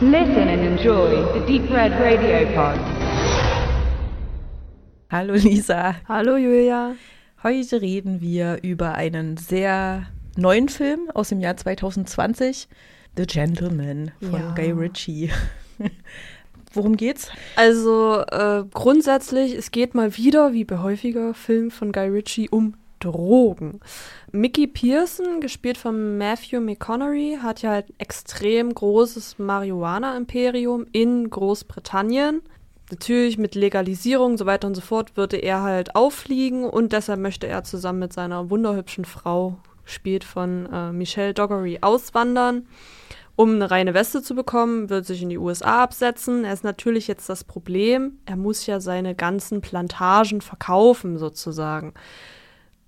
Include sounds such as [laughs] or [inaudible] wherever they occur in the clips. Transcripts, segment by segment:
Listen and enjoy the Deep Red Radio Pod. Hallo Lisa. Hallo Julia. Heute reden wir über einen sehr neuen Film aus dem Jahr 2020, The Gentleman von Ja. Guy Ritchie. [laughs] Worum geht's? Also äh, grundsätzlich, es geht mal wieder, wie bei häufiger Filmen von Guy Ritchie, um Drogen. Mickey Pearson, gespielt von Matthew McConaughey, hat ja halt ein extrem großes Marihuana-Imperium in Großbritannien. Natürlich mit Legalisierung und so weiter und so fort würde er halt auffliegen und deshalb möchte er zusammen mit seiner wunderhübschen Frau, gespielt von äh, Michelle Doggery, auswandern. Um eine reine Weste zu bekommen, wird sich in die USA absetzen. Er ist natürlich jetzt das Problem, er muss ja seine ganzen Plantagen verkaufen sozusagen.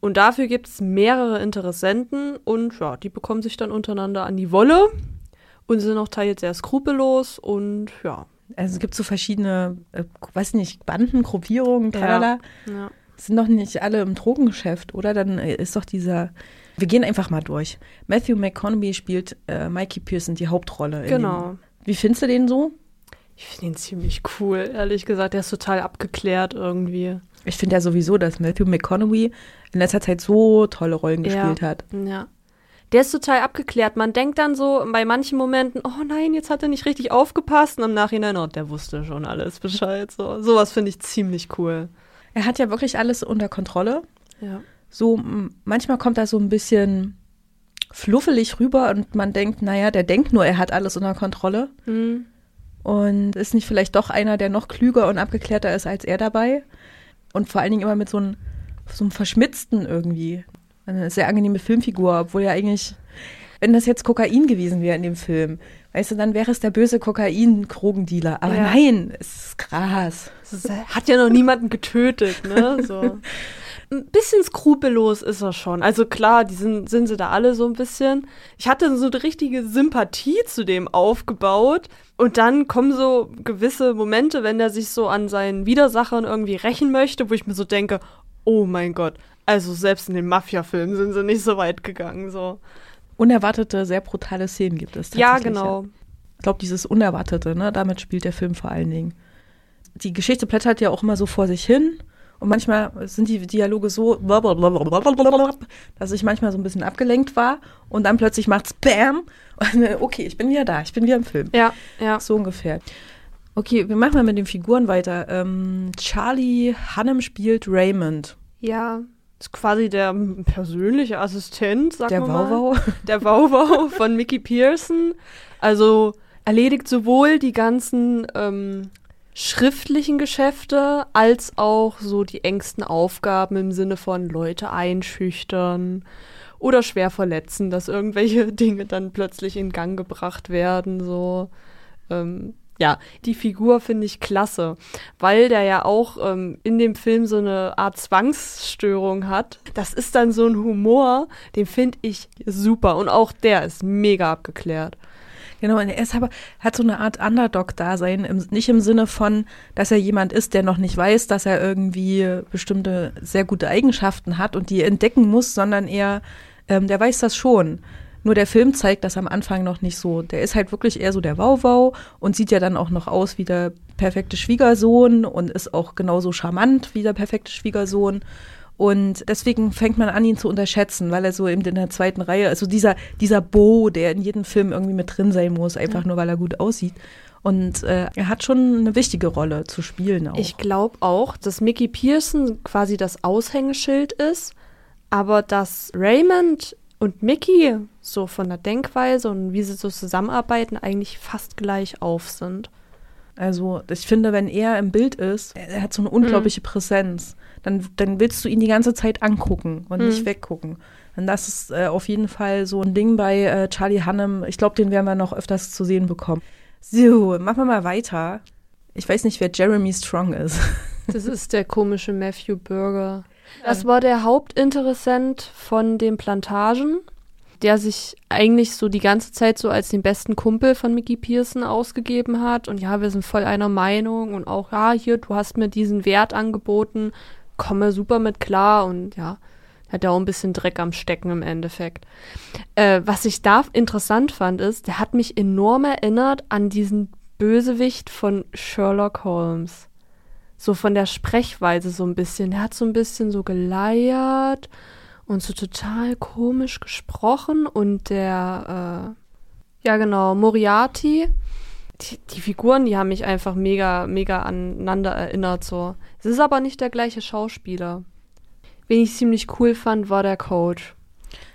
Und dafür gibt es mehrere Interessenten und ja, die bekommen sich dann untereinander an die Wolle und sind auch teils sehr skrupellos und ja. Also es gibt so verschiedene, äh, weiß nicht, Banden, Gruppierungen, Ja. tralala. ja. Sind doch nicht alle im Drogengeschäft, oder? Dann äh, ist doch dieser. Wir gehen einfach mal durch. Matthew McConaughey spielt äh, Mikey Pearson die Hauptrolle. Genau. Wie findest du den so? Ich finde ihn ziemlich cool, ehrlich gesagt. Der ist total abgeklärt irgendwie. Ich finde ja sowieso, dass Matthew McConaughey in letzter Zeit so tolle Rollen Ja. gespielt hat. Ja. Der ist total abgeklärt. Man denkt dann so bei manchen Momenten, oh nein, jetzt hat er nicht richtig aufgepasst. Und im Nachhinein, oh, der wusste schon alles Bescheid. So, sowas finde ich ziemlich cool. Er hat ja wirklich alles unter Kontrolle. Ja. So, manchmal kommt er so ein bisschen fluffelig rüber und man denkt, naja, der denkt nur, er hat alles unter Kontrolle. Hm. Und ist nicht vielleicht doch einer, der noch klüger und abgeklärter ist als er dabei? Und vor allen Dingen immer mit so einem, so einem Verschmitzten irgendwie. Eine sehr angenehme Filmfigur, obwohl ja eigentlich, wenn das jetzt Kokain gewesen wäre in dem Film, weißt du, dann wäre es der böse Kokain-Krogendealer. Aber Ja. nein, es ist ist- hat ja noch niemanden getötet, ne? So. [laughs] Ein bisschen skrupellos ist er schon. Also klar, die sind, sind sie da alle so ein bisschen. Ich hatte so eine richtige Sympathie zu dem aufgebaut. Und dann kommen so gewisse Momente, wenn er sich so an seinen Widersachern irgendwie rächen möchte, wo ich mir so denke, oh mein Gott, also selbst in den Mafia-Filmen sind sie nicht so weit gegangen. So. Unerwartete, sehr brutale Szenen gibt es Ja, tatsächlich. genau. Ich glaube, dieses Unerwartete, ne, damit spielt der Film vor allen Dingen. Die Geschichte plättert ja auch immer so vor sich hin. Und manchmal sind die Dialoge so, dass ich manchmal so ein bisschen abgelenkt war. Und dann plötzlich macht's Bam. [laughs] Okay, ich bin wieder da, ich bin wieder im Film. Ja, ja. So ungefähr. Okay, wir machen mal mit den Figuren weiter. Ähm, Charlie Hannem spielt Raymond, Ja. Ist quasi der persönliche Assistent, sag der mal. mal. Wauwau. [laughs] der Wauwau von Mickey Pearson. Also erledigt sowohl die ganzen ähm, schriftlichen Geschäfte als auch so die engsten Aufgaben im Sinne von Leute einschüchtern oder schwer verletzen, dass irgendwelche [laughs] Dinge dann plötzlich in Gang gebracht werden. So ähm, ja, die Figur finde ich klasse, weil der ja auch ähm, in dem Film so eine Art Zwangsstörung hat. Das ist dann so ein Humor, den finde ich super und auch der ist mega abgeklärt. Genau, und er ist aber, hat so eine Art Underdog-Dasein, im, nicht im Sinne von, dass er jemand ist, der noch nicht weiß, dass er irgendwie bestimmte sehr gute Eigenschaften hat und die entdecken muss, sondern eher, ähm, der weiß das schon. Nur der Film zeigt das am Anfang noch nicht so. Der ist halt wirklich eher so der Wauwau und sieht ja dann auch noch aus wie der perfekte Schwiegersohn und ist auch genauso charmant wie der perfekte Schwiegersohn. Und deswegen fängt man an, ihn zu unterschätzen, weil er so eben in der zweiten Reihe, also dieser, dieser Bo, der in jedem Film irgendwie mit drin sein muss, einfach nur weil er gut aussieht. Und äh, er hat schon eine wichtige Rolle zu spielen auch. Ich glaube auch, dass Mickey Pearson quasi das Aushängeschild ist, aber dass Raymond und Mickey so von der Denkweise und wie sie so zusammenarbeiten eigentlich fast gleich auf sind. Also ich finde, wenn er im Bild ist, er, er hat so eine unglaubliche Präsenz, dann, dann willst du ihn die ganze Zeit angucken und nicht weggucken. Und das ist äh, auf jeden Fall so ein Ding bei äh, Charlie Hannem. Ich glaube, den werden wir noch öfters zu sehen bekommen. So, machen wir mal weiter. Ich weiß nicht, wer Jeremy Strong ist. [laughs] Das ist der komische Matthew Burger. Das war der Hauptinteressent von den Plantagen, der sich eigentlich so die ganze Zeit so als den besten Kumpel von Mickey Pearson ausgegeben hat. Und ja, wir sind voll einer Meinung und auch, ja, hier, du hast mir diesen Wert angeboten, komme super mit klar. Und ja, Hat ja auch ein bisschen Dreck am Stecken im Endeffekt. Äh, was ich da interessant fand, ist, der hat mich enorm erinnert an diesen Bösewicht von Sherlock Holmes. So von der Sprechweise so ein bisschen. Der hat so ein bisschen so geleiert und so total komisch gesprochen und der, äh, ja genau, Moriarty, die, die, Figuren, die haben mich einfach mega, mega aneinander erinnert. So. Es ist aber nicht der gleiche Schauspieler. Wen ich ziemlich cool fand, war der Coach.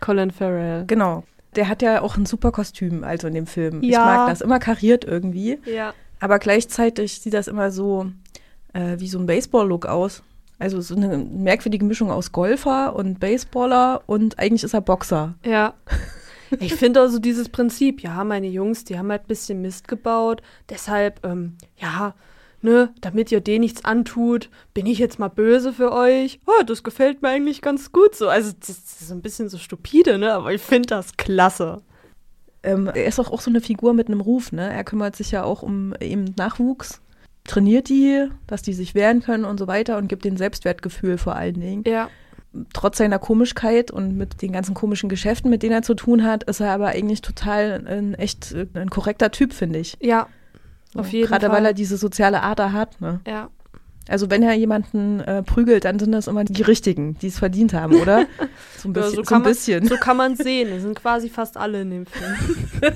Colin Farrell. Genau. Der hat ja auch ein super Kostüm, also in dem Film. Ja. Ich mag das immer kariert irgendwie. Ja. Aber gleichzeitig sieht das immer so äh, wie so ein Baseball-Look aus. Also so eine merkwürdige Mischung aus Golfer und Baseballer und eigentlich ist er Boxer. Ja. [laughs] Ich finde also dieses Prinzip, ja, meine Jungs, die haben halt ein bisschen Mist gebaut, deshalb, ähm, ja, ne, damit ihr denen nichts antut, bin ich jetzt mal böse für euch. Oh, das gefällt mir eigentlich ganz gut so. Also, das ist so ein bisschen so stupide, ne, aber ich finde das klasse. Ähm, er ist auch, auch so eine Figur mit einem Ruf, ne? Er kümmert sich ja auch um eben Nachwuchs, trainiert die, dass die sich wehren können und so weiter und gibt den Selbstwertgefühl vor allen Dingen. Ja. Trotz seiner Komischkeit und mit den ganzen komischen Geschäften, mit denen er zu tun hat, ist er aber eigentlich total ein echt ein korrekter Typ, finde ich. Ja, auf jeden Gerade Fall. weil er diese soziale Ader hat, ne? Ja. Also wenn er jemanden äh, prügelt, dann sind das immer die Richtigen, die es verdient haben, oder? [laughs] So ein Ja, bisschen. so so kann ein man- bisschen. So kann man sehen. Es sind quasi fast alle in dem Film. [laughs]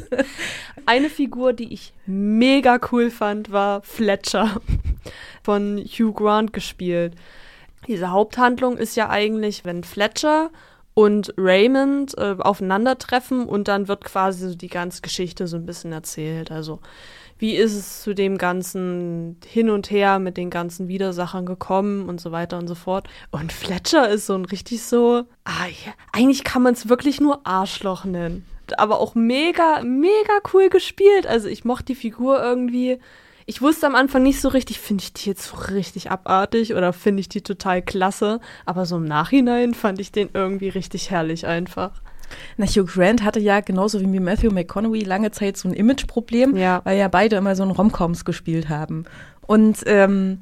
Eine Figur, die ich mega cool fand, war Fletcher von Hugh Grant gespielt. Diese Haupthandlung ist ja eigentlich, wenn Fletcher und Raymond äh, aufeinandertreffen und dann wird quasi so die ganze Geschichte so ein bisschen erzählt. Also wie ist es zu dem ganzen Hin und Her mit den ganzen Widersachern gekommen und so weiter und so fort. Und Fletcher ist so ein richtig so, ah, ja, eigentlich kann man es wirklich nur Arschloch nennen. Aber auch mega, mega cool gespielt. Also ich mochte die Figur irgendwie. Ich wusste am Anfang nicht so richtig, finde ich die jetzt so richtig abartig oder finde ich die total klasse. Aber so im Nachhinein fand ich den irgendwie richtig herrlich einfach. Na, Hugh Grant hatte ja genauso wie Matthew McConaughey lange Zeit so ein Imageproblem, Ja. weil ja beide immer so in Romcoms gespielt haben. Und ähm,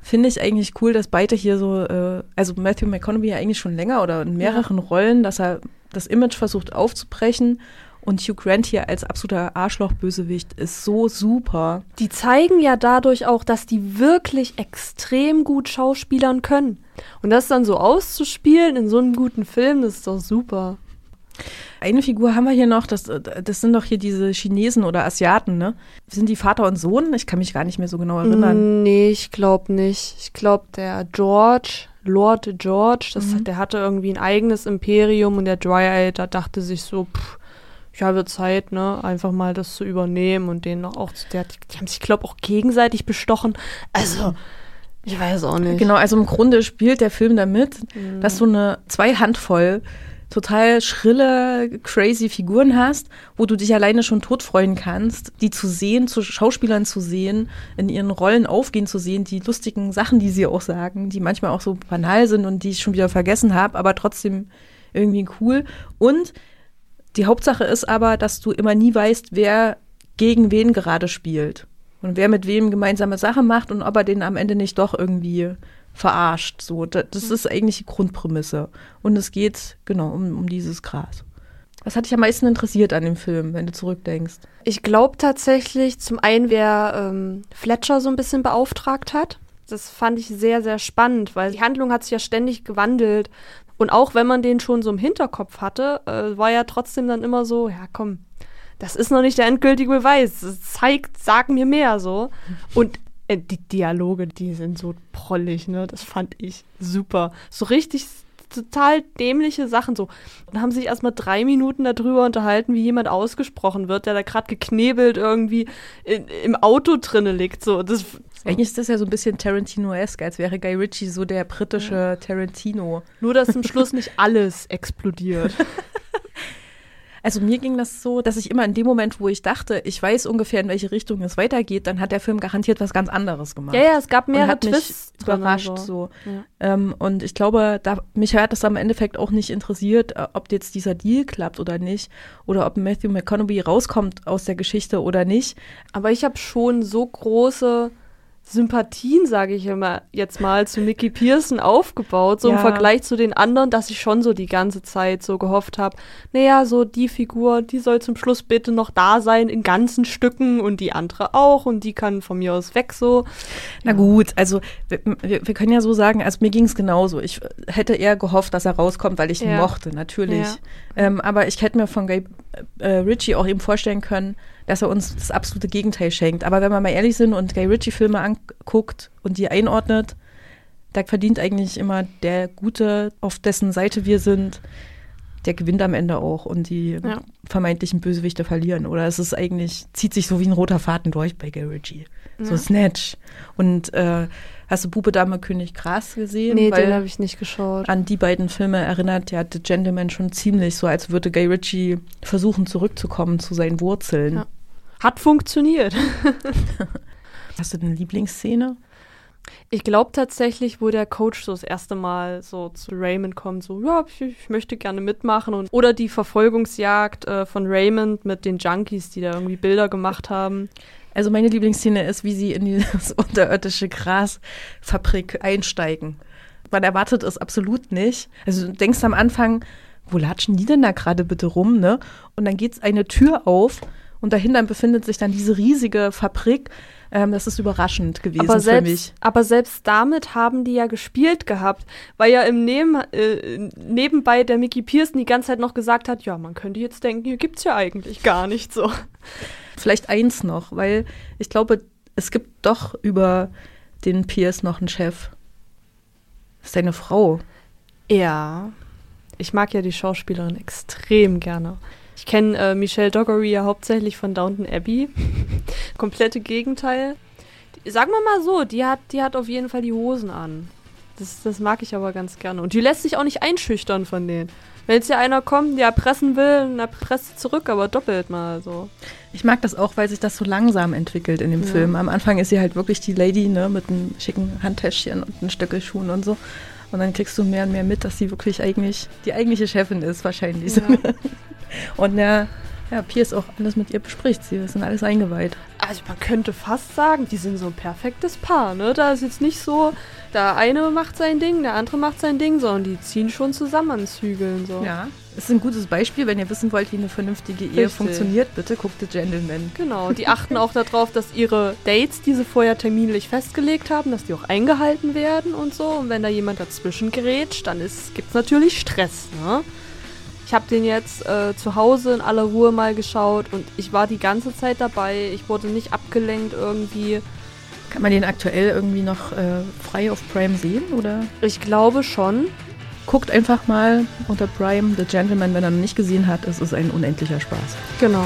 finde ich eigentlich cool, dass beide hier so, äh, also Matthew McConaughey ja eigentlich schon länger oder in mehreren Rollen, dass er das Image versucht aufzubrechen. Und Hugh Grant hier als absoluter Arschloch-Bösewicht ist so super. Die zeigen ja dadurch auch, dass die wirklich extrem gut schauspielern können. Und das dann so auszuspielen in so einem guten Film, das ist doch super. Eine Figur haben wir hier noch, das, das sind doch hier diese Chinesen oder Asiaten, ne? Sind die Vater und Sohn? Ich kann mich gar nicht mehr so genau erinnern. Nee, ich glaube nicht. Ich glaube, der George, Lord George, das, Mhm. der hatte irgendwie ein eigenes Imperium und der da dachte sich so, pff, ja, wird Zeit, ne, einfach mal das zu übernehmen und den noch auch, zu- der, die haben sich, glaube auch gegenseitig bestochen. Also, ich weiß auch nicht. Genau, also im Grunde spielt der Film damit, Mhm. dass du eine zwei Handvoll total schrille, crazy Figuren hast, wo du dich alleine schon tot freuen kannst, die zu sehen, zu Schauspielern zu sehen, in ihren Rollen aufgehen zu sehen, die lustigen Sachen, die sie auch sagen, die manchmal auch so banal sind und die ich schon wieder vergessen habe, aber trotzdem irgendwie cool. Und die Hauptsache ist aber, dass du immer nie weißt, wer gegen wen gerade spielt. Und wer mit wem gemeinsame Sachen macht und ob er den am Ende nicht doch irgendwie verarscht. So, da- das ist eigentlich die Grundprämisse. Und es geht, genau, um, um dieses Gras. Was hat dich am meisten interessiert an dem Film, wenn du zurückdenkst? Ich glaube tatsächlich, zum einen, wer ähm, Fletcher so ein bisschen beauftragt hat. Das fand ich sehr, sehr spannend, weil die Handlung hat sich ja ständig gewandelt. Und auch wenn man den schon so im Hinterkopf hatte, äh, war ja trotzdem dann immer so, ja komm, das ist noch nicht der endgültige Beweis. Zeigt, sag mir mehr so. Und äh, die Dialoge, die sind so prollig, ne? Das fand ich super. So richtig total dämliche Sachen so. Dann haben sie sich erstmal drei Minuten darüber unterhalten, wie jemand ausgesprochen wird, der da gerade geknebelt irgendwie in, im Auto drinne liegt. So, das, Eigentlich ist das ja so ein bisschen Tarantino-esque, als wäre Guy Ritchie so der britische Tarantino. nur, dass zum Schluss nicht alles explodiert. [laughs] Also mir ging das so, dass ich immer in dem Moment, wo ich dachte, ich weiß ungefähr, in welche Richtung es weitergeht, dann hat der Film garantiert was ganz anderes gemacht. ja, ja, es gab mehrere hat mich Twists. überrascht so. Ja. Ähm, und ich glaube, da, mich hat das am Endeffekt auch nicht interessiert, äh, ob jetzt dieser Deal klappt oder nicht oder ob Matthew McConaughey rauskommt aus der Geschichte oder nicht. Aber ich habe schon so große Sympathien, sage ich immer jetzt mal, zu Mickey Pearson aufgebaut, so Ja. im Vergleich zu den anderen, dass ich schon so die ganze Zeit so gehofft habe, naja, so die Figur, die soll zum Schluss bitte noch da sein in ganzen Stücken und die andere auch und die kann von mir aus weg so. Na gut, also wir, wir, können ja so sagen, also mir ging es genauso. Ich hätte eher gehofft, dass er rauskommt, weil ich ihn Ja. mochte, natürlich. Ja. Ähm, aber ich hätte mir von Guy äh, Ritchie auch eben vorstellen können, dass er uns das absolute Gegenteil schenkt. Aber wenn wir mal ehrlich sind und Guy Ritchie-Filme anguckt und die einordnet, da verdient eigentlich immer der Gute, auf dessen Seite wir sind, der gewinnt am Ende auch und die Ja. vermeintlichen Bösewichte verlieren. Oder es ist eigentlich, zieht sich so wie ein roter Faden durch bei Guy Ritchie. So Ja. Snatch. Und äh, hast du Bube, Dame, König, Gras gesehen? Nee, Weil den habe ich nicht geschaut. an die beiden Filme erinnert ja The Gentleman schon ziemlich so, als würde Guy Ritchie versuchen zurückzukommen zu seinen Wurzeln. Ja. Hat funktioniert. [laughs] Hast du eine Lieblingsszene? Ich glaube tatsächlich, wo der Coach so das erste Mal so zu Raymond kommt, so, ja, ich, ich möchte gerne mitmachen. Und, oder die Verfolgungsjagd äh, von Raymond mit den Junkies, die da irgendwie Bilder gemacht haben. Also meine Lieblingsszene ist, wie sie in dieses [laughs] unterirdische Grasfabrik einsteigen. Man erwartet es absolut nicht. Also du denkst am Anfang, wo latschen die denn da gerade bitte rum, ne? Und dann geht eine Tür auf und dahinter befindet sich dann diese riesige Fabrik. Ähm, das ist überraschend gewesen Aber für selbst, mich. aber selbst damit haben die ja gespielt gehabt, weil ja im Neben, äh, nebenbei der Mickey Pearson die ganze Zeit noch gesagt hat, ja, man könnte jetzt denken, hier gibt's ja eigentlich gar nicht so. Vielleicht eins noch, weil ich glaube, es gibt doch über den Pierce noch einen Chef. Das ist seine Frau. Ja, ich mag ja die Schauspielerin extrem gerne. Ich kenne äh, Michelle Dockery ja hauptsächlich von Downton Abbey. [laughs] Komplette Gegenteil. Die, sagen wir mal so, die hat, die hat auf jeden Fall die Hosen an. Das, das mag ich aber ganz gerne. Und die lässt sich auch nicht einschüchtern von denen. Wenn jetzt hier einer kommt, der erpressen will, dann erpresst sie zurück, aber doppelt mal so. Ich mag das auch, weil sich das so langsam entwickelt in dem Ja. Film. Am Anfang ist sie halt wirklich die Lady, ne, mit einem schicken Handtäschchen und einem Stöckelschuhen und so. Und dann kriegst du mehr und mehr mit, dass sie wirklich eigentlich die eigentliche Chefin ist, wahrscheinlich. Ja. [laughs] Und ja, ja, Pierce auch alles mit ihr bespricht. Sie sind alles eingeweiht. Also man könnte fast sagen, die sind so ein perfektes Paar, ne? Da ist jetzt nicht so, der eine macht sein Ding, der andere macht sein Ding, sondern die ziehen schon zusammen an Zügeln so. Ja. Das ist ein gutes Beispiel, wenn ihr wissen wollt, wie eine vernünftige Ehe Richtig. funktioniert. Bitte guckt The Gentleman. Genau, die achten auch darauf, dass ihre Dates, die sie vorher terminlich festgelegt haben, dass die auch eingehalten werden und so. Und wenn da jemand dazwischen gerätscht, dann gibt es natürlich Stress, ne? Ich habe den jetzt äh, zu Hause in aller Ruhe mal geschaut und ich war die ganze Zeit dabei. Ich wurde nicht abgelenkt irgendwie. Kann man den aktuell irgendwie noch äh, frei auf Prime sehen? Oder Ich glaube schon. guckt einfach mal unter Prime The Gentleman, wenn er noch nicht gesehen hat. Es ist ein unendlicher Spaß. Genau.